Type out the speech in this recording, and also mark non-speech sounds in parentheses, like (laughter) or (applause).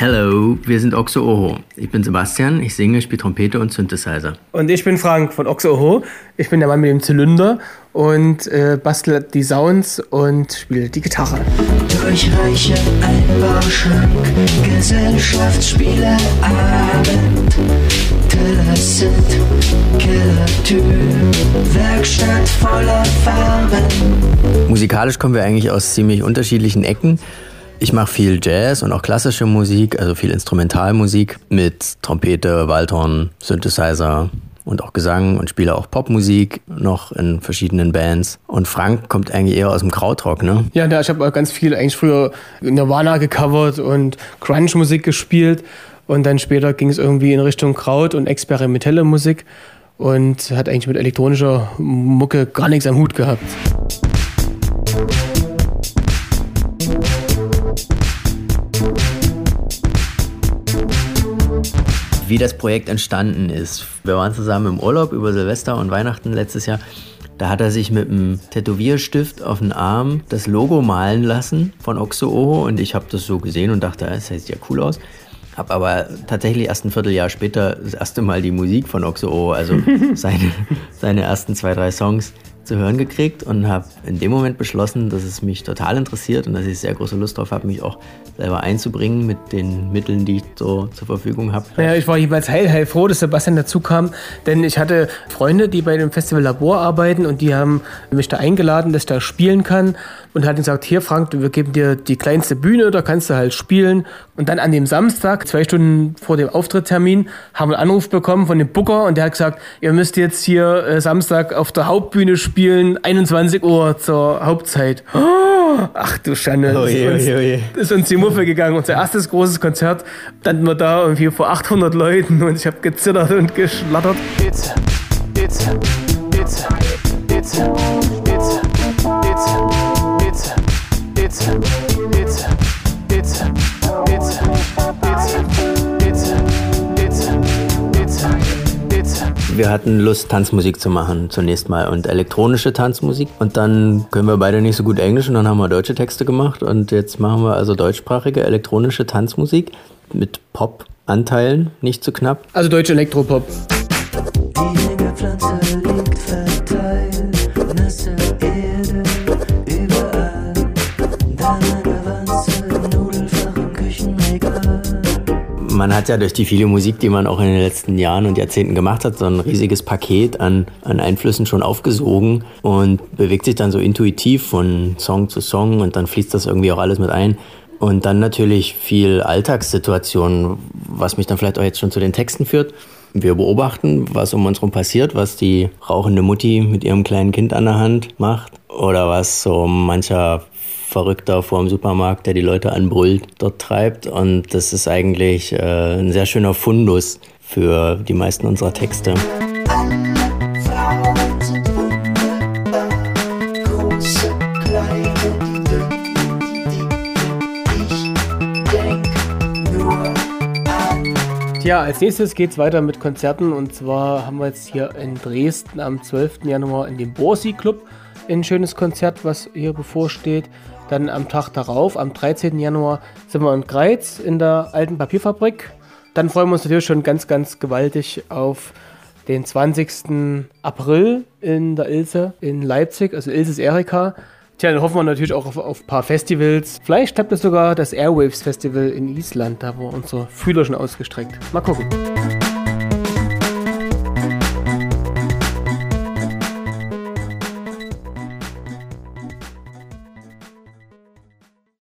Hello, wir sind Oxo Oho. Ich bin Sebastian, ich singe, spiele Trompete und Synthesizer. Und ich bin Frank von Oxo Oho. Ich bin der Mann mit dem Zylinder und äh, bastel die Sounds und spiele die Gitarre. Durchreiche Einbauschrank, Gesellschaftsspiele, Abend, Teller sind Killertyp, Werkstatt voller Farben. Musikalisch kommen wir eigentlich aus ziemlich unterschiedlichen Ecken. Ich mache viel Jazz und auch klassische Musik, also viel Instrumentalmusik mit Trompete, Waldhorn, Synthesizer und auch Gesang und spiele auch Popmusik noch in verschiedenen Bands. Und Frank kommt eigentlich eher aus dem Krautrock, ne? Ja, ich habe ganz viel eigentlich früher Nirvana gecovert und Grunge-Musik gespielt. Und dann später ging es irgendwie in Richtung Kraut und experimentelle Musik und hat eigentlich mit elektronischer Mucke gar nichts am Hut gehabt. Wie das Projekt entstanden ist. Wir waren zusammen im Urlaub über Silvester und Weihnachten letztes Jahr. Da hat er sich mit einem Tätowierstift auf den Arm das Logo malen lassen von Oxo und ich habe das so gesehen und dachte, das sieht ja cool aus. Habe aber tatsächlich erst ein Vierteljahr später das erste Mal die Musik von Oxo also (laughs) seine, seine ersten zwei, drei Songs zu hören gekriegt und habe in dem Moment beschlossen, dass es mich total interessiert und dass ich sehr große Lust darauf habe, mich auch selber einzubringen mit den Mitteln, die ich so zur Verfügung habe. Ja, ich war jeweils heil, heil froh, dass Sebastian dazu kam, denn ich hatte Freunde, die bei dem Festival Labor arbeiten und die haben mich da eingeladen, dass ich da spielen kann und hat gesagt, hier Frank, wir geben dir die kleinste Bühne, da kannst du halt spielen. Und dann an dem Samstag, zwei Stunden vor dem Auftritttermin, haben wir einen Anruf bekommen von dem Booker und der hat gesagt, ihr müsst jetzt hier äh, Samstag auf der Hauptbühne spielen, 21 Uhr zur Hauptzeit. Oh, ach du Schande, oh je, ist, uns, oh je. ist uns die Muffe gegangen. Unser erstes großes Konzert, standen wir da irgendwie vor 800 Leuten und ich habe gezittert und geschlattert. It's, it's, it's, it's, it's. Wir hatten Lust, Tanzmusik zu machen zunächst mal und elektronische Tanzmusik. Und dann können wir beide nicht so gut Englisch und dann haben wir deutsche Texte gemacht. Und jetzt machen wir also deutschsprachige elektronische Tanzmusik mit Pop-Anteilen, nicht zu knapp. Also deutsche Elektropop. Man hat ja durch die viele Musik, die man auch in den letzten Jahren und Jahrzehnten gemacht hat, so ein riesiges Paket an, an Einflüssen schon aufgesogen und bewegt sich dann so intuitiv von Song zu Song und dann fließt das irgendwie auch alles mit ein. Und dann natürlich viel Alltagssituationen, was mich dann vielleicht auch jetzt schon zu den Texten führt. Wir beobachten, was um uns herum passiert, was die rauchende Mutti mit ihrem kleinen Kind an der Hand macht oder was so mancher Verrückter vor dem Supermarkt, der die Leute anbrüllt, dort treibt. Und das ist eigentlich äh, ein sehr schöner Fundus für die meisten unserer Texte. Ja, als nächstes geht es weiter mit Konzerten und zwar haben wir jetzt hier in Dresden am 12. Januar in dem Borsi Club ein schönes Konzert, was hier bevorsteht. Dann am Tag darauf, am 13. Januar, sind wir in Greiz in der alten Papierfabrik. Dann freuen wir uns natürlich schon ganz, ganz gewaltig auf den 20. April in der Ilse in Leipzig, also Ilses Erika. Tja, dann hoffen wir natürlich auch auf, ein paar Festivals. Vielleicht klappt es sogar das Airwaves Festival in Island, da wo unsere Fühler schon ausgestreckt. Mal gucken.